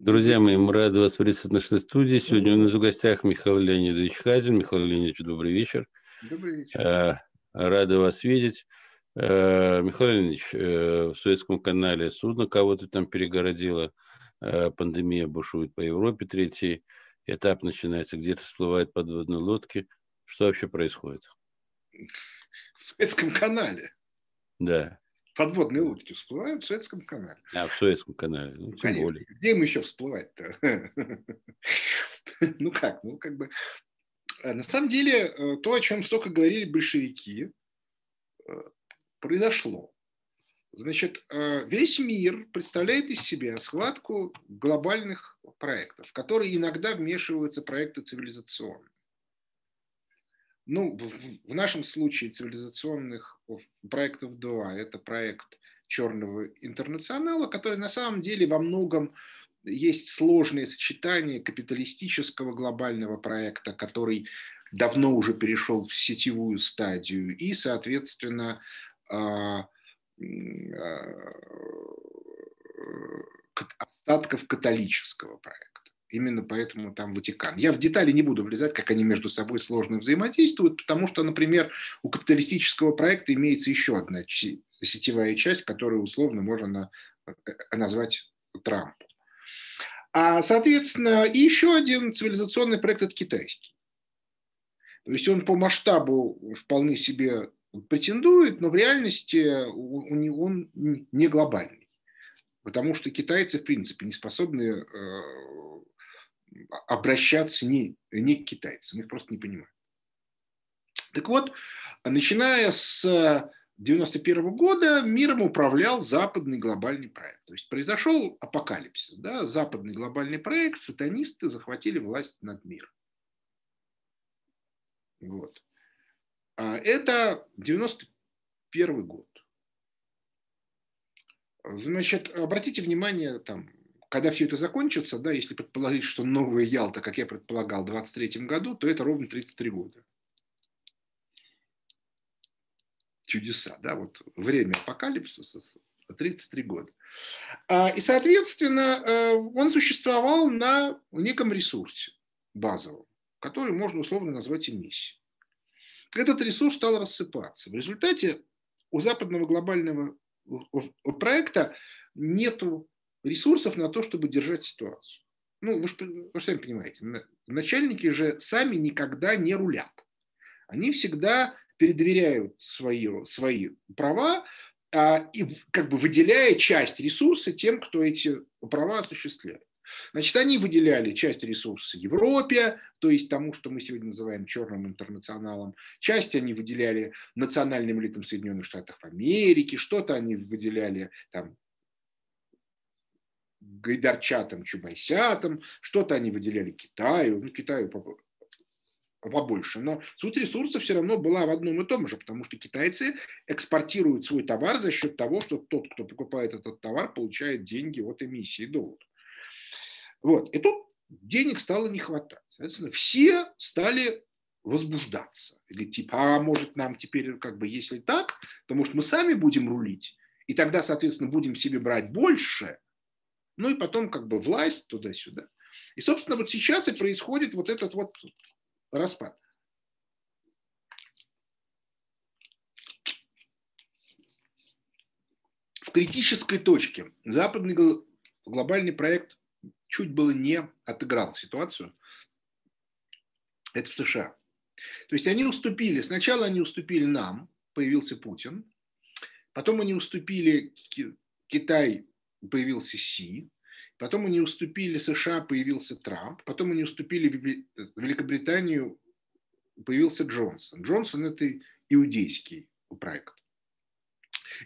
Друзья мои, мы рады вас приветствовать в нашей студии. Сегодня у нас в гостях Михаил Леонидович Хазин. Михаил Леонидович, добрый вечер. Добрый вечер. Э, рады вас видеть. Э, Михаил Леонидович, э, в Советском канале судно кого-то там перегородило. Пандемия бушует по Европе. Третий этап начинается. Где-то всплывают подводные лодки. Что вообще происходит? В Советском канале? Да подводные лодки всплывают в Советском канале. А, в Советском канале. Ну, тем более. Где им еще всплывать-то? Ну как, ну как бы... А на самом деле, э, то, о чем столько говорили большевики, э, произошло. Значит, э, весь мир представляет из себя схватку глобальных проектов, в которые иногда вмешиваются проекты цивилизационные ну, в, нашем случае цивилизационных проектов два, это проект Черного интернационала, который на самом деле во многом есть сложное сочетание капиталистического глобального проекта, который давно уже перешел в сетевую стадию, и, соответственно, а, а, остатков католического проекта. Именно поэтому там Ватикан. Я в детали не буду влезать, как они между собой сложно взаимодействуют, потому что, например, у капиталистического проекта имеется еще одна сетевая часть, которую условно можно э, назвать Трамп. А, соответственно, еще один цивилизационный проект – это китайский. То есть он по масштабу вполне себе претендует, но в реальности он не глобальный. Потому что китайцы, в принципе, не способны э, обращаться не, не к китайцам, их просто не понимают. Так вот, начиная с 1991 года миром управлял западный глобальный проект. То есть произошел апокалипсис. Да? Западный глобальный проект, сатанисты захватили власть над миром. Вот. А это 91 год. Значит, обратите внимание, там, когда все это закончится, да, если предположить, что новая Ялта, как я предполагал, в 23 году, то это ровно 33 года. Чудеса, да, вот время апокалипсиса 33 года. А, и, соответственно, э, он существовал на неком ресурсе базовом, который можно условно назвать эмиссией. Этот ресурс стал рассыпаться. В результате у западного глобального проекта нету ресурсов на то, чтобы держать ситуацию. Ну, вы, вы сами понимаете, начальники же сами никогда не рулят. Они всегда передоверяют свои, свои права а, и как бы выделяя часть ресурса тем, кто эти права осуществляет. Значит, они выделяли часть ресурса Европе, то есть тому, что мы сегодня называем черным интернационалом. Часть они выделяли национальным элитам Соединенных Штатов Америки, что-то они выделяли там, Гайдарчатам, Чубайсятам, что-то они выделяли Китаю, ну, Китаю побольше, но суть ресурса все равно была в одном и том же, потому что китайцы экспортируют свой товар за счет того, что тот, кто покупает этот товар, получает деньги от эмиссии доллара. Вот. И тут денег стало не хватать. Соответственно, все стали возбуждаться. Или типа, а может нам теперь, как бы, если так, то может мы сами будем рулить, и тогда, соответственно, будем себе брать больше – ну и потом как бы власть туда-сюда. И, собственно, вот сейчас и происходит вот этот вот распад. В критической точке западный глобальный проект чуть было не отыграл ситуацию. Это в США. То есть они уступили, сначала они уступили нам, появился Путин, потом они уступили Китай, появился Си, потом они уступили США, появился Трамп, потом они уступили Великобританию, появился Джонсон. Джонсон – это иудейский проект.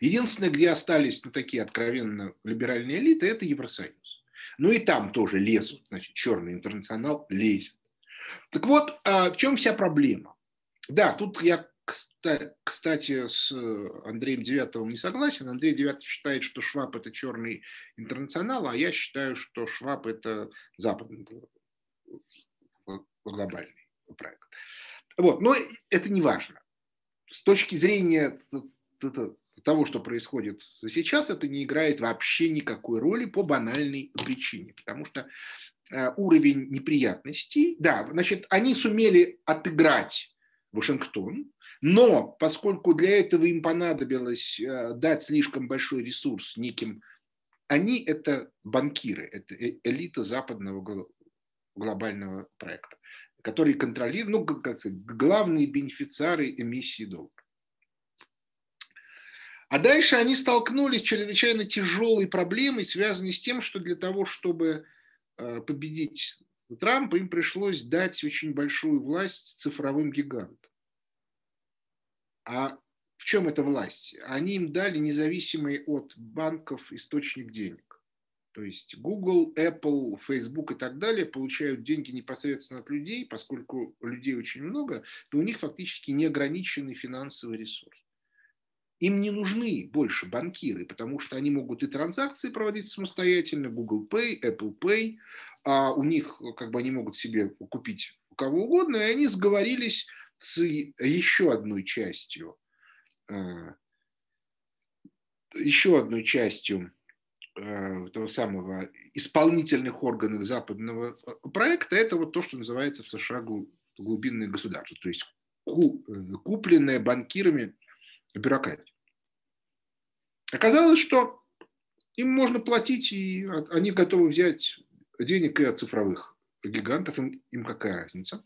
Единственное, где остались такие откровенно либеральные элиты, это Евросоюз. Ну и там тоже лезут, значит, черный интернационал лезет. Так вот, а в чем вся проблема? Да, тут я кстати, с э, Андреем Девятовым не согласен. Андрей Девятов считает, что Шваб – это черный интернационал, а я считаю, что Шваб – это западный глобальный проект. Вот. Но это не важно. С точки зрения того, что происходит сейчас, это не играет вообще никакой роли по банальной причине. Потому что э, уровень неприятностей, да, значит, они сумели отыграть Вашингтон, но поскольку для этого им понадобилось э, дать слишком большой ресурс неким, они это банкиры, это э, элита западного глобального проекта, которые контролируют, ну, как сказать, главные бенефициары эмиссии долга. А дальше они столкнулись с чрезвычайно тяжелой проблемой, связанной с тем, что для того, чтобы э, победить Трампа, им пришлось дать очень большую власть цифровым гигантам. А в чем эта власть? Они им дали независимый от банков источник денег. То есть Google, Apple, Facebook и так далее получают деньги непосредственно от людей, поскольку людей очень много, то у них фактически неограниченный финансовый ресурс. Им не нужны больше банкиры, потому что они могут и транзакции проводить самостоятельно, Google Pay, Apple Pay, а у них как бы они могут себе купить кого угодно, и они сговорились с еще одной частью, э, еще одной частью э, того самого исполнительных органов западного э, проекта, это вот то, что называется в США глубинное государство, то есть купленное банкирами бюрократия. Оказалось, что им можно платить, и они готовы взять денег и от цифровых гигантов, им, им какая разница.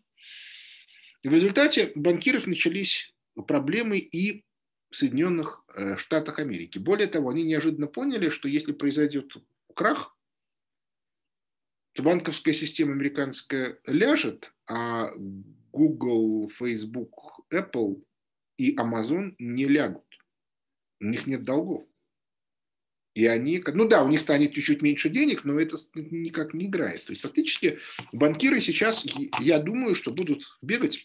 И в результате банкиров начались проблемы и в Соединенных э, Штатах Америки. Более того, они неожиданно поняли, что если произойдет крах, то банковская система американская ляжет, а Google, Facebook, Apple и Amazon не лягут. У них нет долгов. И они, ну да, у них станет чуть-чуть меньше денег, но это никак не играет. То есть фактически банкиры сейчас, я думаю, что будут бегать,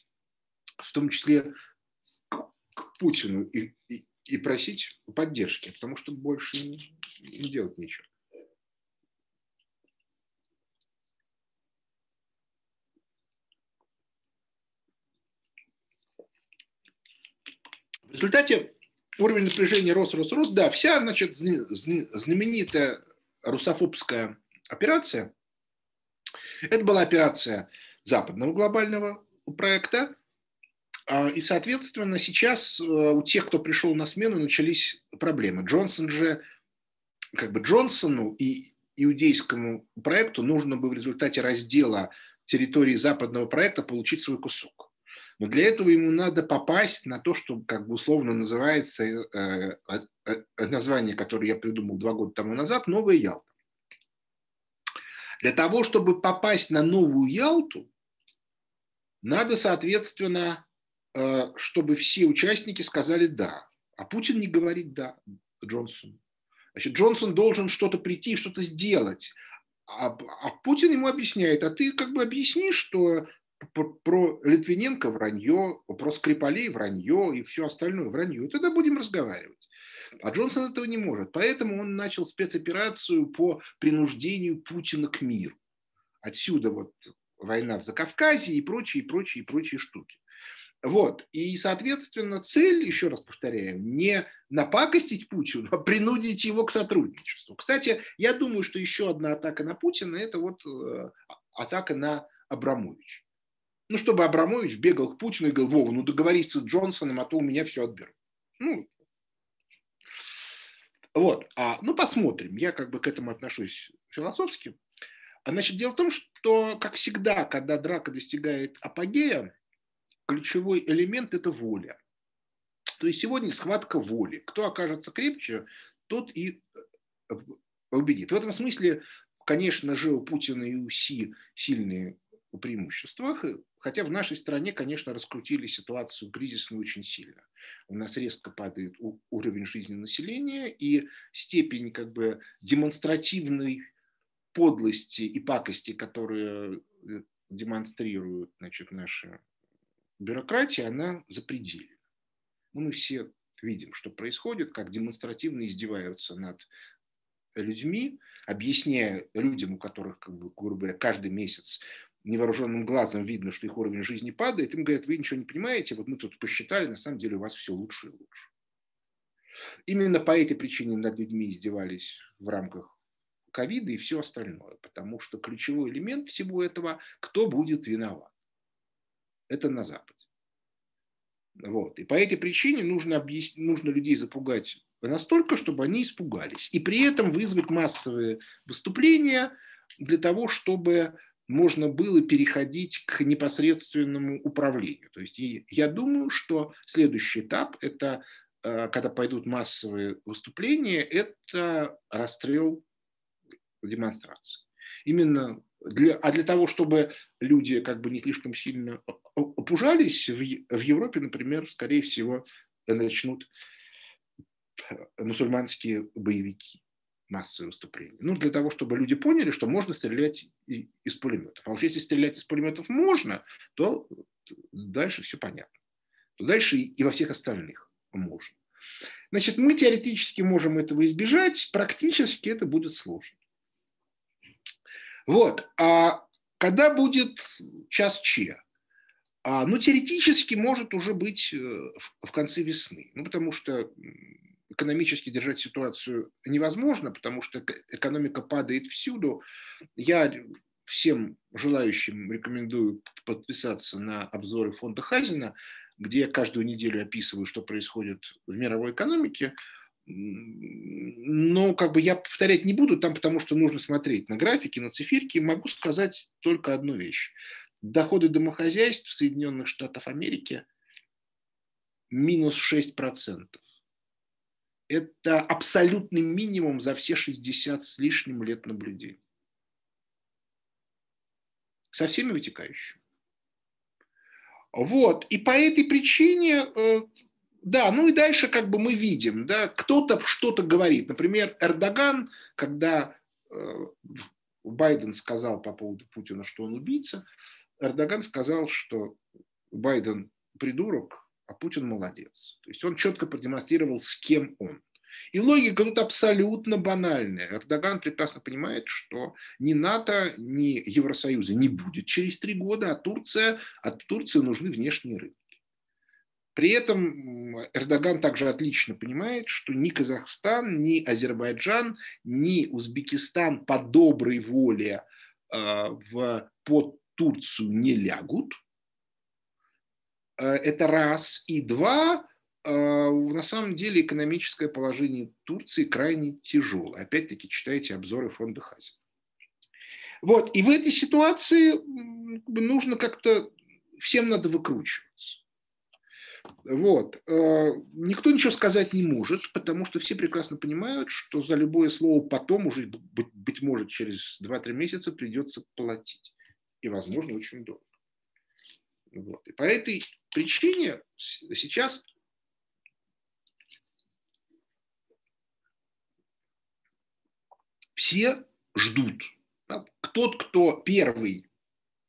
в том числе к, к Путину и, и, и просить поддержки, потому что больше не, не делать нечего. В результате уровень напряжения рос, рос, рос. Да, вся, значит, знаменитая русофобская операция, это была операция западного глобального проекта, а, и, соответственно, сейчас э, у тех, кто пришел на смену, начались проблемы. Джонсон же, как бы Джонсону и иудейскому проекту нужно бы в результате раздела территории западного проекта получить свой кусок. Но для этого ему надо попасть на то, что как бы условно называется э, э, э, название, которое я придумал два года тому назад, «Новая Ялта». Для того, чтобы попасть на Новую Ялту, надо, соответственно, чтобы все участники сказали «да». А Путин не говорит «да» Джонсону. Значит, Джонсон должен что-то прийти, что-то сделать. А, а Путин ему объясняет, а ты как бы объясни, что про Литвиненко вранье, про Скрипалей вранье и все остальное вранье. Тогда будем разговаривать. А Джонсон этого не может. Поэтому он начал спецоперацию по принуждению Путина к миру. Отсюда вот война в Закавказье и прочие, и прочие, и прочие штуки. Вот. И, соответственно, цель, еще раз повторяю, не напакостить Путину, а принудить его к сотрудничеству. Кстати, я думаю, что еще одна атака на Путина – это вот э, атака на Абрамовича. Ну, чтобы Абрамович бегал к Путину и говорил, Вова, ну договорись с Джонсоном, а то у меня все отберут. Ну, вот. А, ну, посмотрим. Я как бы к этому отношусь философски. А, значит, дело в том, что, как всегда, когда драка достигает апогея, ключевой элемент – это воля. То есть сегодня схватка воли. Кто окажется крепче, тот и э, убедит. В этом смысле, конечно же, у Путина и у Си сильные преимущества, Хотя в нашей стране, конечно, раскрутили ситуацию кризисную очень сильно. У нас резко падает уровень жизни населения, и степень как бы демонстративной подлости и пакости, которые э, демонстрируют значит, наша бюрократия, она запредельна. Ну, мы все видим, что происходит, как демонстративно издеваются над людьми, объясняя людям, у которых, как бы, грубо говоря, каждый месяц невооруженным глазом видно, что их уровень жизни падает, им говорят, вы ничего не понимаете, вот мы тут посчитали, на самом деле у вас все лучше и лучше. Именно по этой причине над людьми издевались в рамках ковида и все остальное, потому что ключевой элемент всего этого – кто будет виноват. Это на Западе. Вот. И по этой причине нужно, объяснить, нужно людей запугать настолько, чтобы они испугались. И при этом вызвать массовые выступления для того, чтобы можно было переходить к непосредственному управлению. То есть я думаю, что следующий этап – это э, когда пойдут массовые выступления, это расстрел демонстрации. Именно для, а для того, чтобы люди как бы не слишком сильно опужались, в, в Европе, например, скорее всего, начнут мусульманские боевики массовые выступления. Ну, для того, чтобы люди поняли, что можно стрелять из пулеметов. А уж если стрелять из пулеметов можно, то дальше все понятно. То дальше и во всех остальных можно. Значит, мы теоретически можем этого избежать, практически это будет сложно. Вот. А когда будет час Че? А, ну, теоретически может уже быть э, в, в конце весны. Ну, потому что экономически держать ситуацию невозможно, потому что экономика падает всюду. Я всем желающим рекомендую подписаться на обзоры фонда Хазина, где я каждую неделю описываю, что происходит в мировой экономике но как бы я повторять не буду там, потому что нужно смотреть на графики, на циферки. Могу сказать только одну вещь. Доходы домохозяйств Соединенных Штатах Америки минус 6%. Это абсолютный минимум за все 60 с лишним лет наблюдений. Со всеми вытекающими. Вот. И по этой причине э, да, ну и дальше как бы мы видим, да, кто-то что-то говорит. Например, Эрдоган, когда э, Байден сказал по поводу Путина, что он убийца, Эрдоган сказал, что Байден придурок, а Путин молодец. То есть он четко продемонстрировал, с кем он. И логика тут абсолютно банальная. Эрдоган прекрасно понимает, что ни НАТО, ни Евросоюза не будет через три года, а Турция, от Турции нужны внешние рынки. При этом Эрдоган также отлично понимает, что ни Казахстан, ни Азербайджан, ни Узбекистан по доброй воле э, в, под Турцию не лягут. Э, это раз. И два, э, на самом деле экономическое положение Турции крайне тяжелое. Опять-таки читайте обзоры фонда Хази. Вот. И в этой ситуации нужно как-то, всем надо выкручиваться. Вот. Э, никто ничего сказать не может, потому что все прекрасно понимают, что за любое слово потом уже, быть, быть может, через 2-3 месяца придется платить. И, возможно, очень долго. Вот. И по этой причине сейчас все ждут. Тот, кто первый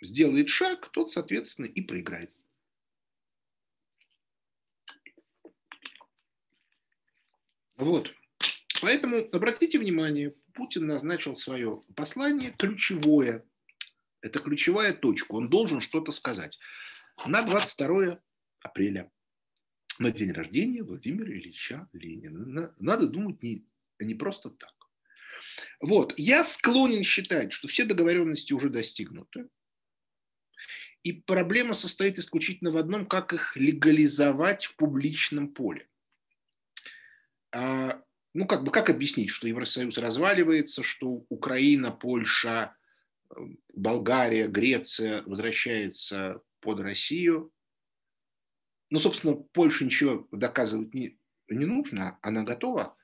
сделает шаг, тот, соответственно, и проиграет. Вот. Поэтому обратите внимание, Путин назначил свое послание ключевое. Это ключевая точка. Он должен что-то сказать. На 22 апреля, на день рождения Владимира Ильича Ленина. Надо думать не, не просто так. Вот. Я склонен считать, что все договоренности уже достигнуты. И проблема состоит исключительно в одном, как их легализовать в публичном поле. А, ну, как бы, как объяснить, что Евросоюз разваливается, что Украина, Польша, э, Болгария, Греция возвращается под Россию. Ну, собственно, Польше ничего доказывать не, не нужно, она готова.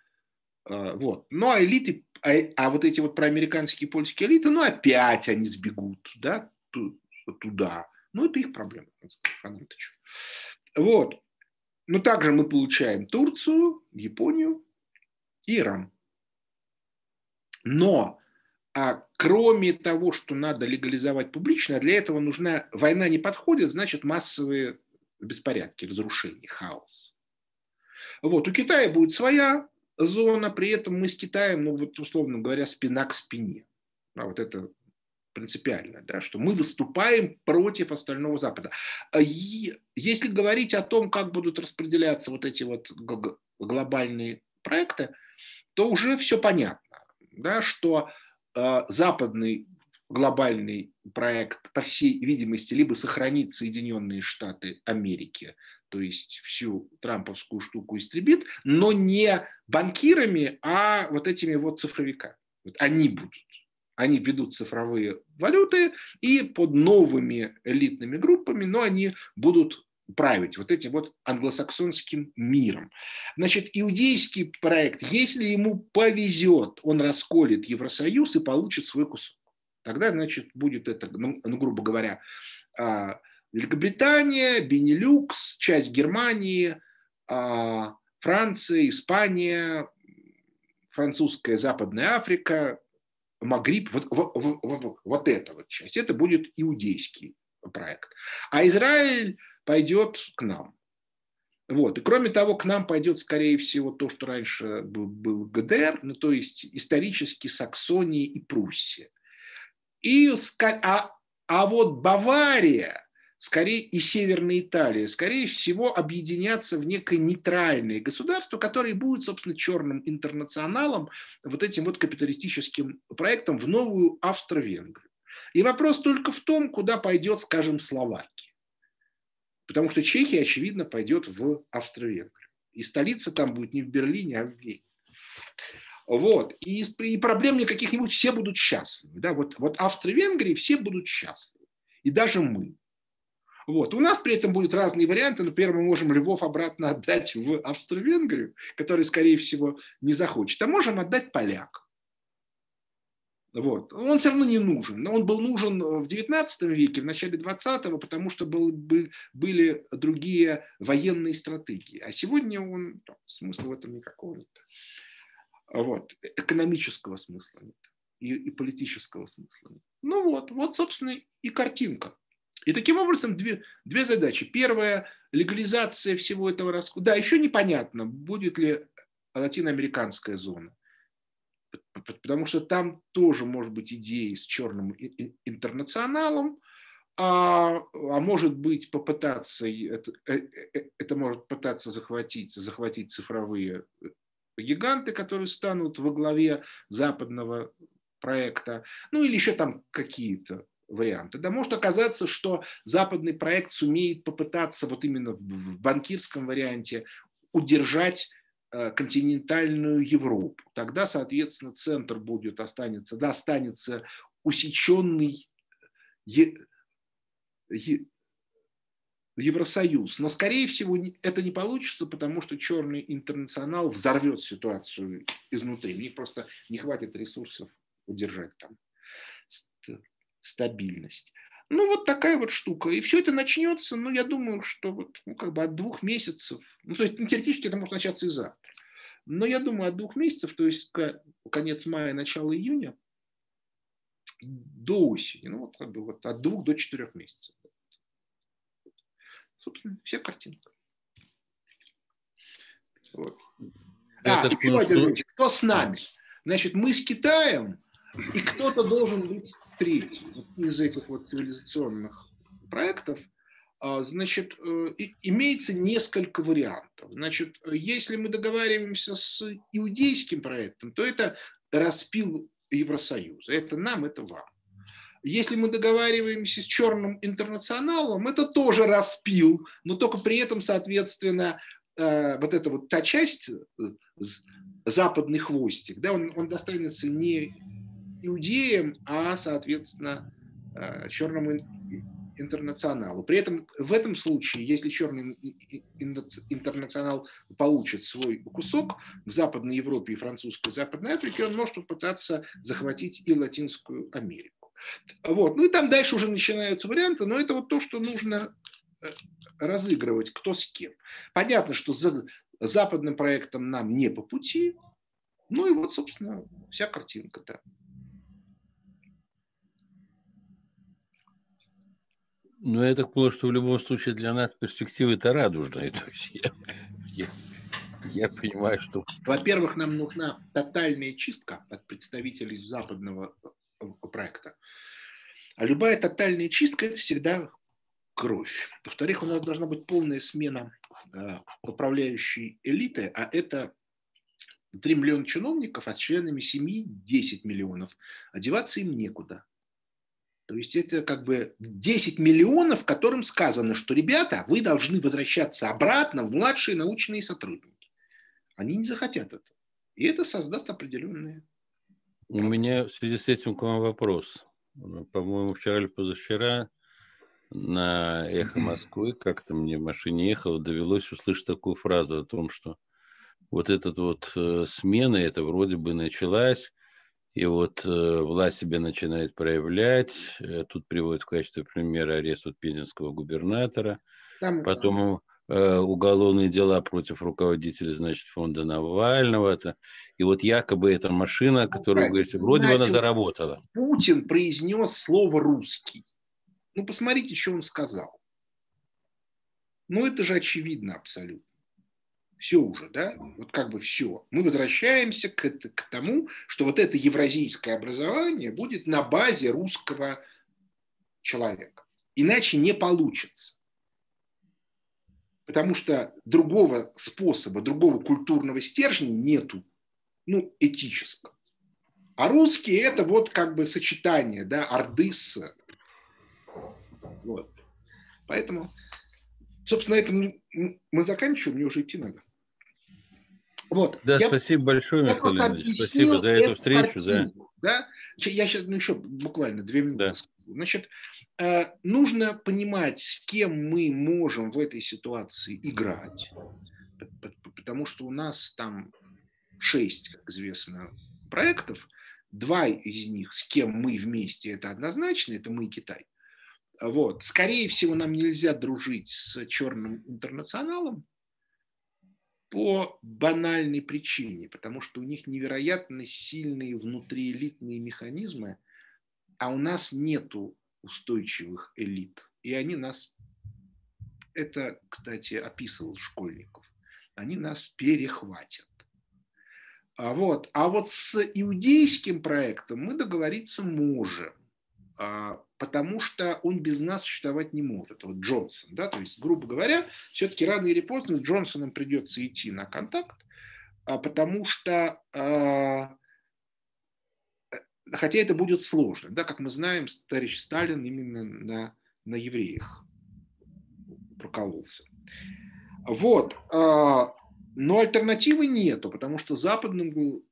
А, вот. Ну, а элиты, а, а вот эти вот проамериканские польские элиты, ну, опять они сбегут да, туда. Ну, это их проблема. Вот. Но также мы получаем Турцию, Японию и Иран. Но а кроме того, что надо легализовать публично, для этого нужна война не подходит, значит массовые беспорядки, разрушения, хаос. Вот, у Китая будет своя зона, при этом мы с Китаем, ну вот условно говоря, спина к спине. А вот это принципиально, да, что мы выступаем против остального Запада. А если говорить о том, как будут распределяться вот эти вот глобальные проекты, то уже все понятно, да, что западный глобальный проект, по всей видимости, либо сохранит Соединенные Штаты Америки, то есть всю трамповскую штуку истребит, но не банкирами, а вот этими вот цифровиками. Вот они будут. Они ведут цифровые валюты и под новыми элитными группами, но они будут править вот этим вот англосаксонским миром. Значит, иудейский проект, если ему повезет, он расколет Евросоюз и получит свой кусок. Тогда, значит, будет это, ну, ну грубо говоря, а, Великобритания, Бенилюкс, часть Германии, а, Франция, Испания, французская Западная Африка, Магриб, вот, вот, вот, вот эта вот часть, это будет иудейский проект. А Израиль пойдет к нам. Вот. И кроме того, к нам пойдет, скорее всего, то, что раньше был, был ГДР, ну, то есть исторически Саксония и Пруссия. И, а, а вот Бавария, скорее и Северная Италия, скорее всего, объединятся в некое нейтральное государство, которое будет, собственно, черным интернационалом, вот этим вот капиталистическим проектом в новую Австро-Венгрию. И вопрос только в том, куда пойдет, скажем, Словакия. Потому что Чехия, очевидно, пойдет в Австро-Венгрию. И столица там будет не в Берлине, а в Вене. Вот. И, и проблем никаких-нибудь, все будут счастливы. Да? Вот, вот Австро-Венгрии все будут счастливы. И даже мы. Вот. У нас при этом будут разные варианты. Например, мы можем Львов обратно отдать в Австро-Венгрию, который, скорее всего, не захочет. А можем отдать полякам. Вот. Он все равно не нужен. Он был нужен в XIX веке, в начале XX, потому что был, был, были другие военные стратегии. А сегодня он, смысла в этом никакого нет. Вот. Экономического смысла нет. И, и политического смысла нет. Ну вот, вот, собственно, и картинка. И таким образом две, две задачи. Первая – легализация всего этого расхода. Да, еще непонятно, будет ли латиноамериканская зона. Потому что там тоже может быть идеи с черным интернационалом, а, а может быть попытаться, это, э, э, это может пытаться захватить, захватить цифровые гиганты, которые станут во главе западного проекта, ну или еще там какие-то варианты. Да может оказаться, что западный проект сумеет попытаться вот именно в банкирском варианте удержать э, континентальную Европу. Тогда, соответственно, центр будет останется, да, останется усеченный Евросоюз. Но, скорее всего, это не получится, потому что черный интернационал взорвет ситуацию изнутри. У них просто не хватит ресурсов удержать там стабильность. Ну, вот такая вот штука. И все это начнется, ну, я думаю, что вот, ну, как бы от двух месяцев, ну, то есть ну, теоретически это может начаться и завтра. Но я думаю, от двух месяцев, то есть конец мая, начало июня, до осени, ну, вот как бы вот от двух до четырех месяцев. Собственно, вся картинка. Вот. Да, и Владимир кто с нами? Значит, мы с Китаем, и кто-то должен быть третий из этих вот цивилизационных проектов. А, значит, э, имеется несколько вариантов. Значит, если мы договариваемся с иудейским проектом, то это распил Евросоюза. Это нам, это вам. Если мы договариваемся с черным интернационалом, это тоже распил, но только при этом, соответственно, э, вот эта вот та часть, э, западный хвостик, да, он, он достанется не иудеям, а, соответственно, э, черному интернационалу. При этом в этом случае, если черный интернационал получит свой кусок в Западной Европе и французской Западной Африке, он может попытаться захватить и Латинскую Америку. Вот. Ну и там дальше уже начинаются варианты, но это вот то, что нужно э, разыгрывать, кто с кем. Понятно, что за западным проектом нам не по пути, ну и вот, собственно, вся картинка. Да. Ну, я так понял, что в любом случае для нас перспективы-то радужные. То есть я, я, я понимаю, что... Во-первых, нам нужна тотальная чистка от представителей западного проекта. А любая тотальная чистка – это всегда кровь. Во-вторых, у нас должна быть полная смена э, управляющей элиты, а это 3 миллиона чиновников, а с членами семьи 10 миллионов. Одеваться им некуда. То есть это как бы 10 миллионов, которым сказано, что, ребята, вы должны возвращаться обратно в младшие научные сотрудники. Они не захотят это. И это создаст определенные... У меня в связи с этим к вам вопрос. По-моему, вчера или позавчера на «Эхо Москвы», как-то мне в машине ехал, довелось услышать такую фразу о том, что вот эта вот э, смена, это вроде бы началась, и вот э, власть себя начинает проявлять. Э, тут приводят в качестве примера арест вот пензенского губернатора. Там... Потом э, уголовные дела против руководителя, значит, фонда Навального. Это, и вот якобы эта машина, которую, ну, говорите, вроде бы она заработала. Путин произнес слово «русский». Ну, посмотрите, что он сказал. Ну, это же очевидно абсолютно все уже, да, вот как бы все. Мы возвращаемся к, к тому, что вот это евразийское образование будет на базе русского человека. Иначе не получится. Потому что другого способа, другого культурного стержня нету, ну, этического. А русские это вот как бы сочетание, да, орды с... Вот. Поэтому, собственно, это мы заканчиваем, мне уже идти надо. Вот. Да, я, спасибо большое, Михаил Леонидович. Спасибо за эту встречу. Картинку, да. Да? Я сейчас ну, еще буквально две минуты да. скажу. Значит, э, нужно понимать, с кем мы можем в этой ситуации играть, потому что у нас там шесть, как известно, проектов. Два из них, с кем мы вместе, это однозначно, это мы и Китай. Вот. Скорее всего, нам нельзя дружить с черным интернационалом, по банальной причине, потому что у них невероятно сильные внутриэлитные механизмы, а у нас нету устойчивых элит. И они нас, это, кстати, описывал Школьников, они нас перехватят. А вот, а вот с иудейским проектом мы договориться можем. А, потому что он без нас существовать не может. Вот Джонсон, да, то есть, грубо говоря, все-таки рано или поздно с Джонсоном придется идти на контакт, а, потому что, а, хотя это будет сложно, да, как мы знаем, товарищ Сталин именно на, на евреях прокололся. Вот, но альтернативы нету, потому что западным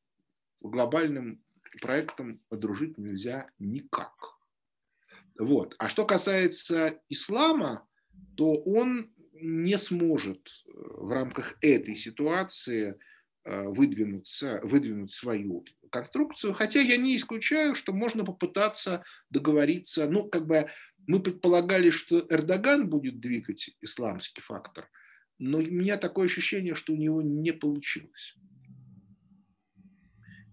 глобальным проектом подружить нельзя никак. Вот. А что касается ислама, то он не сможет э, в рамках этой ситуации э, выдвинуться, выдвинуть свою конструкцию, хотя я не исключаю, что можно попытаться договориться, ну, как бы мы предполагали, что Эрдоган будет двигать исламский фактор, но у меня такое ощущение, что у него не получилось.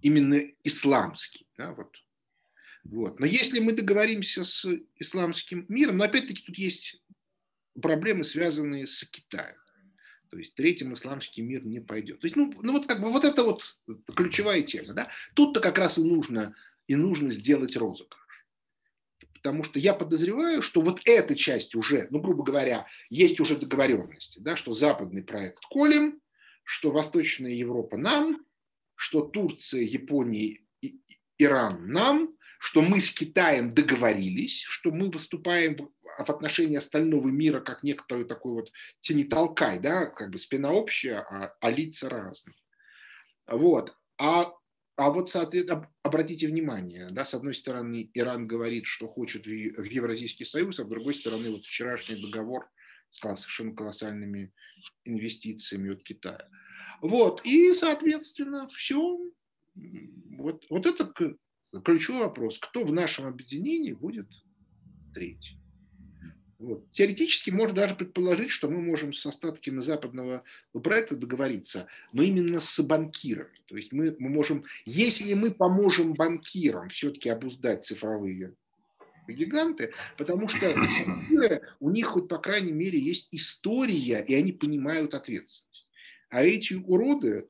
Именно исламский, да, вот вот. Но если мы договоримся с исламским миром, но опять-таки тут есть проблемы, связанные с Китаем. То есть третьим исламский мир не пойдет. То есть, ну, ну вот как бы вот это вот ключевая тема. Да? Тут-то как раз и нужно, и нужно сделать розыгрыш. Потому что я подозреваю, что вот эта часть уже, ну, грубо говоря, есть уже договоренности, да, что западный проект колем, что Восточная Европа нам, что Турция, Япония, Иран нам, что мы с Китаем договорились, что мы выступаем в, в отношении остального мира как некоторый такой вот тени-толкай, да, как бы спина общая, а, а лица разные. Вот. А, а вот, соответственно, обратите внимание, да, с одной стороны, Иран говорит, что хочет в, в Евразийский союз, а с другой стороны, вот вчерашний договор с совершенно колоссальными инвестициями от Китая. Вот, и, соответственно, все, вот, вот это ключевой вопрос, кто в нашем объединении будет третий. Вот. Теоретически можно даже предположить, что мы можем с остатками западного проекта договориться, но именно с банкирами. То есть мы, мы можем, если мы поможем банкирам все-таки обуздать цифровые гиганты, потому что банкиры, у них хоть по крайней мере есть история, и они понимают ответственность. А эти уроды,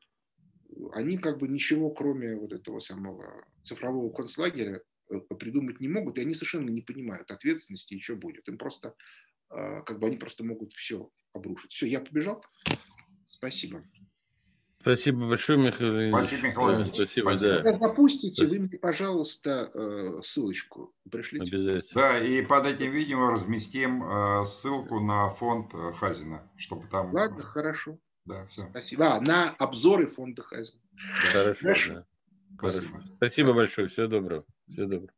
они как бы ничего, кроме вот этого самого цифрового концлагеря, э, придумать не могут, и они совершенно не понимают ответственности еще будет. Им просто, как бы они просто могут все обрушить. Все, я побежал. Спасибо. Спасибо большое, Михаил Спасибо, Михаил Спасибо, спасибо. Да. Запустите, Спасибо. вы мне, пожалуйста, э, ссылочку пришлите. Обязательно. Да, и под этим видео разместим э, ссылку на фонд Хазина, чтобы там... Ладно, хорошо. Да, все. Спасибо. А, на обзоры фонда Хазина. Хорошо, хорошо. Да. Спасибо. Спасибо большое. Всего доброго. Всего доброго.